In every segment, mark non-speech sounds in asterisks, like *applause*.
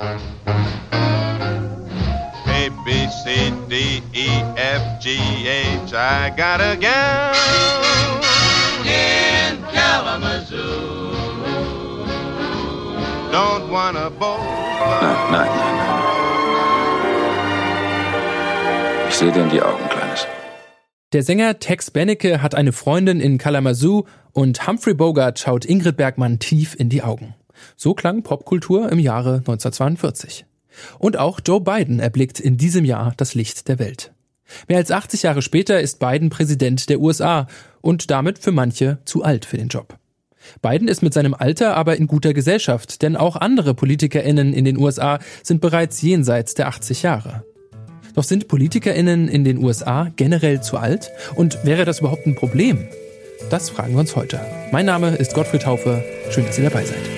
A, B, C, D, E, F, G, H. I got a gal in Kalamazoo. Don't wanna both. Nein, nein, nein, nein. Ich sehe dir in die Augen, Kleines. Der Sänger Tex Benecke hat eine Freundin in Kalamazoo und Humphrey Bogart schaut Ingrid Bergmann tief in die Augen. So klang Popkultur im Jahre 1942. Und auch Joe Biden erblickt in diesem Jahr das Licht der Welt. Mehr als 80 Jahre später ist Biden Präsident der USA und damit für manche zu alt für den Job. Biden ist mit seinem Alter aber in guter Gesellschaft, denn auch andere PolitikerInnen in den USA sind bereits jenseits der 80 Jahre. Doch sind PolitikerInnen in den USA generell zu alt? Und wäre das überhaupt ein Problem? Das fragen wir uns heute. Mein Name ist Gottfried Taufe. Schön, dass ihr dabei seid.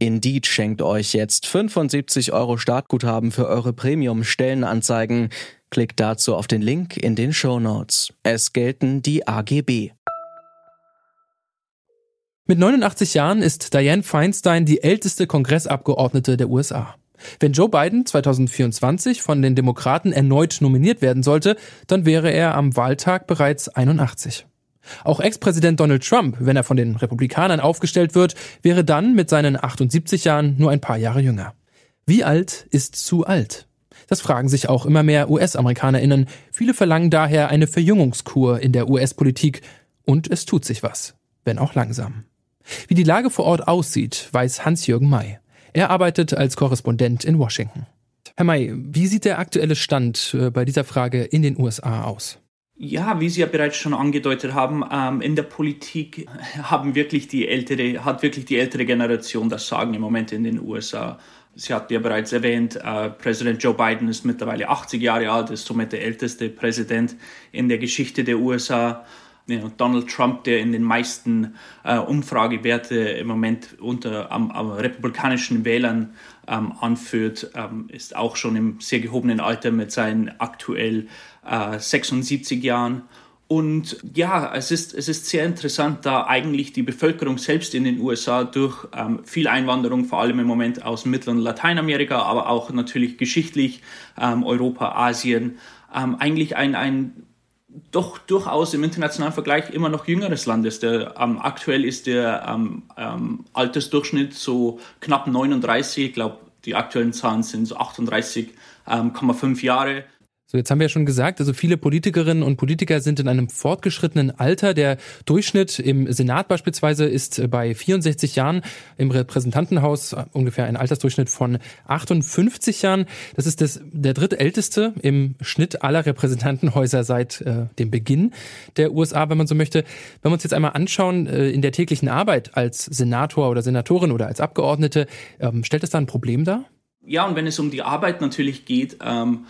Indeed schenkt euch jetzt 75 Euro Startguthaben für eure Premium-Stellenanzeigen. Klickt dazu auf den Link in den Show Notes. Es gelten die AGB. Mit 89 Jahren ist Dianne Feinstein die älteste Kongressabgeordnete der USA. Wenn Joe Biden 2024 von den Demokraten erneut nominiert werden sollte, dann wäre er am Wahltag bereits 81. Auch Ex-Präsident Donald Trump, wenn er von den Republikanern aufgestellt wird, wäre dann mit seinen 78 Jahren nur ein paar Jahre jünger. Wie alt ist zu alt? Das fragen sich auch immer mehr US-Amerikanerinnen. Viele verlangen daher eine Verjüngungskur in der US-Politik. Und es tut sich was, wenn auch langsam. Wie die Lage vor Ort aussieht, weiß Hans-Jürgen May. Er arbeitet als Korrespondent in Washington. Herr May, wie sieht der aktuelle Stand äh, bei dieser Frage in den USA aus? Ja, wie Sie ja bereits schon angedeutet haben, ähm, in der Politik haben wirklich die ältere, hat wirklich die ältere Generation das Sagen im Moment in den USA. Sie hat ja bereits erwähnt, äh, Präsident Joe Biden ist mittlerweile 80 Jahre alt, ist somit der älteste Präsident in der Geschichte der USA. Ja, Donald Trump, der in den meisten äh, Umfragewerte im Moment unter am, am republikanischen Wählern ähm, anführt, ähm, ist auch schon im sehr gehobenen Alter mit seinen aktuell äh, 76 Jahren. Und ja, es ist, es ist sehr interessant, da eigentlich die Bevölkerung selbst in den USA durch ähm, viel Einwanderung, vor allem im Moment aus Mittel- und Lateinamerika, aber auch natürlich geschichtlich ähm, Europa, Asien, ähm, eigentlich ein, ein doch durchaus im internationalen Vergleich immer noch jüngeres Land ist. Der, ähm, aktuell ist der ähm, ähm, Altersdurchschnitt so knapp 39. Ich glaube, die aktuellen Zahlen sind so 38,5 ähm, Jahre. So, jetzt haben wir ja schon gesagt, also viele Politikerinnen und Politiker sind in einem fortgeschrittenen Alter. Der Durchschnitt im Senat beispielsweise ist bei 64 Jahren, im Repräsentantenhaus ungefähr ein Altersdurchschnitt von 58 Jahren. Das ist das, der drittälteste im Schnitt aller Repräsentantenhäuser seit äh, dem Beginn der USA, wenn man so möchte. Wenn wir uns jetzt einmal anschauen, äh, in der täglichen Arbeit als Senator oder Senatorin oder als Abgeordnete, ähm, stellt das da ein Problem dar? Ja, und wenn es um die Arbeit natürlich geht, ähm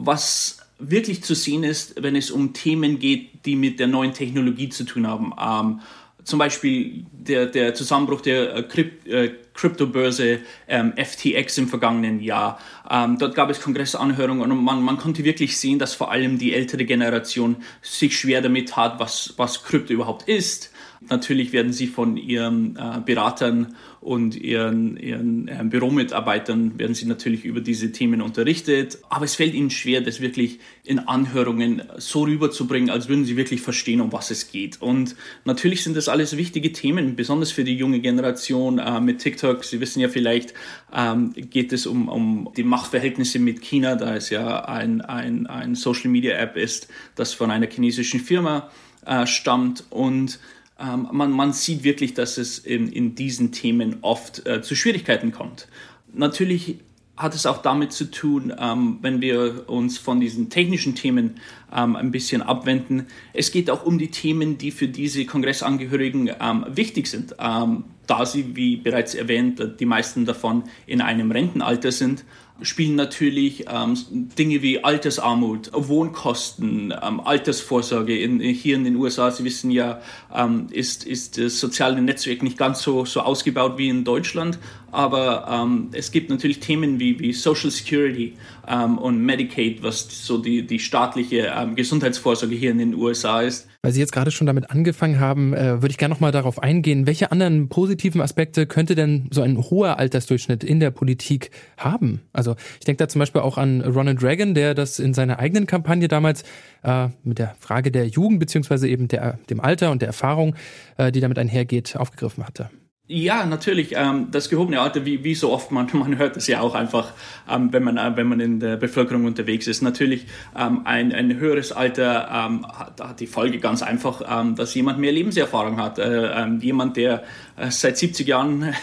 was wirklich zu sehen ist, wenn es um Themen geht, die mit der neuen Technologie zu tun haben. Ähm, zum Beispiel der, der Zusammenbruch der äh, Krypt, äh, Kryptobörse ähm, FTX im vergangenen Jahr. Ähm, dort gab es Kongressanhörungen und man, man konnte wirklich sehen, dass vor allem die ältere Generation sich schwer damit hat, was, was Krypto überhaupt ist. Natürlich werden sie von ihren äh, Beratern und ihren, ihren äh, Büromitarbeitern werden sie natürlich über diese Themen unterrichtet. Aber es fällt ihnen schwer, das wirklich in Anhörungen so rüberzubringen, als würden sie wirklich verstehen, um was es geht. Und natürlich sind das alles wichtige Themen, besonders für die junge Generation äh, mit TikTok. Sie wissen ja vielleicht, ähm, geht es um, um die Machtverhältnisse mit China, da es ja ein, ein, ein Social Media App ist, das von einer chinesischen Firma äh, stammt und ähm, man, man sieht wirklich, dass es in, in diesen Themen oft äh, zu Schwierigkeiten kommt. Natürlich hat es auch damit zu tun, ähm, wenn wir uns von diesen technischen Themen ähm, ein bisschen abwenden. Es geht auch um die Themen, die für diese Kongressangehörigen ähm, wichtig sind, ähm, da sie, wie bereits erwähnt, die meisten davon in einem Rentenalter sind spielen natürlich ähm, Dinge wie Altersarmut, Wohnkosten, ähm, Altersvorsorge. In, hier in den USA, Sie wissen ja, ähm, ist, ist das soziale Netzwerk nicht ganz so, so ausgebaut wie in Deutschland. Aber ähm, es gibt natürlich Themen wie, wie Social Security ähm, und Medicaid, was so die, die staatliche ähm, Gesundheitsvorsorge hier in den USA ist. Weil Sie jetzt gerade schon damit angefangen haben, äh, würde ich gerne nochmal darauf eingehen. Welche anderen positiven Aspekte könnte denn so ein hoher Altersdurchschnitt in der Politik haben? Also ich denke da zum Beispiel auch an Ronald Reagan, der das in seiner eigenen Kampagne damals äh, mit der Frage der Jugend beziehungsweise eben der, dem Alter und der Erfahrung, äh, die damit einhergeht, aufgegriffen hatte. Ja, natürlich. Ähm, das gehobene Alter, wie, wie so oft, man, *laughs* man hört es ja auch einfach, ähm, wenn, man, äh, wenn man in der Bevölkerung unterwegs ist. Natürlich ähm, ein, ein höheres Alter hat, hat die Folge ganz einfach, dass jemand mehr Lebenserfahrung hat. Äh, jemand, der äh, seit 70 Jahren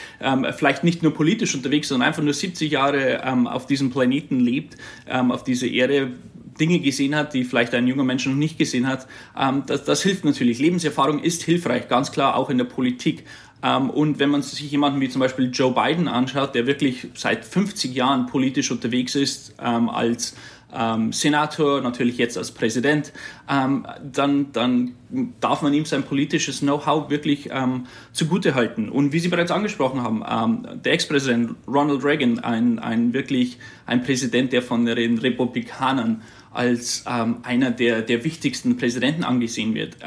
*laughs* vielleicht nicht nur politisch unterwegs, sondern einfach nur 70 Jahre auf diesem Planeten lebt, auf dieser Erde, Dinge gesehen hat, die vielleicht ein junger Mensch noch nicht gesehen hat. Das, das hilft natürlich. Lebenserfahrung ist hilfreich, ganz klar auch in der Politik. Ähm, und wenn man sich jemanden wie zum Beispiel Joe Biden anschaut, der wirklich seit 50 Jahren politisch unterwegs ist, ähm, als ähm, Senator, natürlich jetzt als Präsident, dann, dann darf man ihm sein politisches Know-how wirklich ähm, zugutehalten. Und wie Sie bereits angesprochen haben, ähm, der Ex-Präsident Ronald Reagan, ein, ein wirklich ein Präsident, der von den Republikanern als ähm, einer der, der wichtigsten Präsidenten angesehen wird,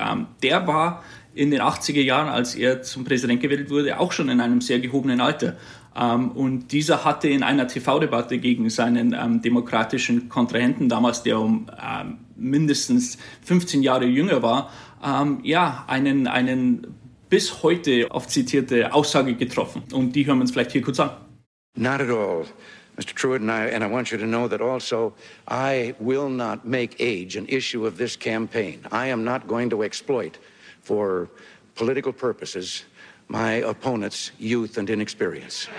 der war in den 80er Jahren, als er zum Präsident gewählt wurde, auch schon in einem sehr gehobenen Alter. Ähm, und dieser hatte in einer TV-Debatte gegen seinen ähm, demokratischen Kontrahenten damals, der um ähm, mindestens 15 Jahre jünger war, ähm, ja, einen, einen bis heute oft zitierte Aussage getroffen. Und die hören wir uns vielleicht hier kurz an. Not at all. Mr. Truitt, and I, and I want you to know that also I will not make age an issue of this campaign. I am not going to exploit for political purposes my opponent's youth and inexperience.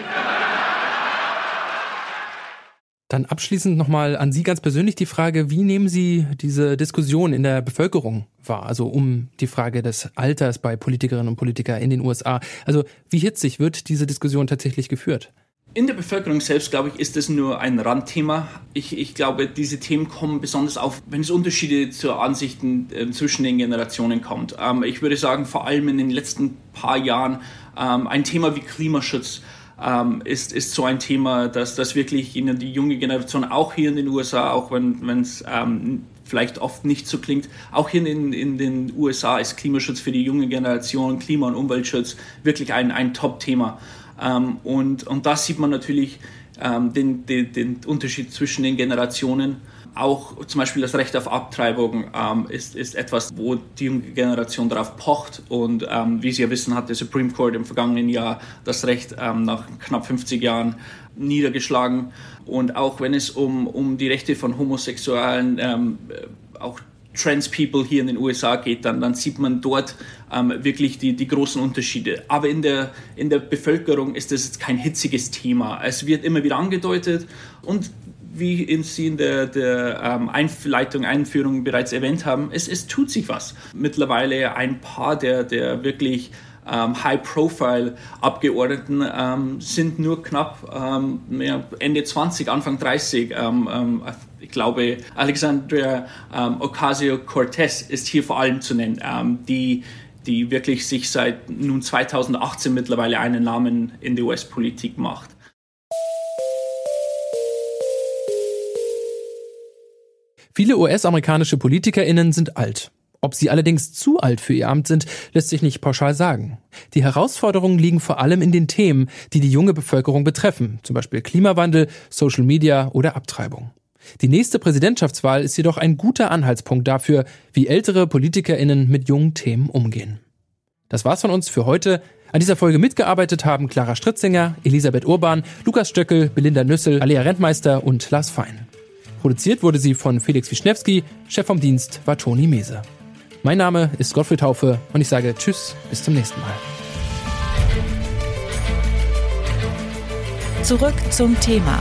Dann abschließend nochmal an Sie ganz persönlich die Frage, wie nehmen Sie diese Diskussion in der Bevölkerung wahr? Also um die Frage des Alters bei Politikerinnen und Politikern in den USA. Also wie hitzig wird diese Diskussion tatsächlich geführt? In der Bevölkerung selbst, glaube ich, ist das nur ein Randthema. Ich, ich glaube, diese Themen kommen besonders auf, wenn es Unterschiede zu Ansichten äh, zwischen den Generationen kommt. Ähm, ich würde sagen, vor allem in den letzten paar Jahren ähm, ein Thema wie Klimaschutz ähm, ist, ist so ein Thema, dass das wirklich in die junge Generation, auch hier in den USA, auch wenn es ähm, vielleicht oft nicht so klingt, auch hier in, in den USA ist Klimaschutz für die junge Generation, Klima- und Umweltschutz wirklich ein, ein Top-Thema. Ähm, und, und da sieht man natürlich ähm, den, den, den, Unterschied zwischen den Generationen. Auch zum Beispiel das Recht auf Abtreibung ähm, ist, ist etwas, wo die junge Generation darauf pocht. Und ähm, wie Sie ja wissen, hat der Supreme Court im vergangenen Jahr das Recht ähm, nach knapp 50 Jahren niedergeschlagen. Und auch wenn es um, um die Rechte von Homosexuellen, ähm, auch Trans People hier in den USA geht, dann, dann sieht man dort ähm, wirklich die, die großen Unterschiede. Aber in der, in der Bevölkerung ist das jetzt kein hitziges Thema. Es wird immer wieder angedeutet und wie Sie in der, der ähm, Einleitung, Einführung bereits erwähnt haben, es, es tut sich was. Mittlerweile ein paar der, der wirklich ähm, High-Profile-Abgeordneten ähm, sind nur knapp ähm, Ende 20, Anfang 30. Ähm, ähm, ich glaube, Alexandria ähm, Ocasio-Cortez ist hier vor allem zu nennen, die, die wirklich sich seit nun 2018 mittlerweile einen Namen in der US-Politik macht. Viele US-amerikanische PolitikerInnen sind alt. Ob sie allerdings zu alt für ihr Amt sind, lässt sich nicht pauschal sagen. Die Herausforderungen liegen vor allem in den Themen, die die junge Bevölkerung betreffen, zum Beispiel Klimawandel, Social Media oder Abtreibung. Die nächste Präsidentschaftswahl ist jedoch ein guter Anhaltspunkt dafür, wie ältere PolitikerInnen mit jungen Themen umgehen. Das war's von uns für heute. An dieser Folge mitgearbeitet haben Clara Stritzinger, Elisabeth Urban, Lukas Stöckel, Belinda Nüssel, Alia Rentmeister und Lars Fein. Produziert wurde sie von Felix Wischnewski, Chef vom Dienst war Toni Mese. Mein Name ist Gottfried Haufe und ich sage Tschüss, bis zum nächsten Mal. Zurück zum Thema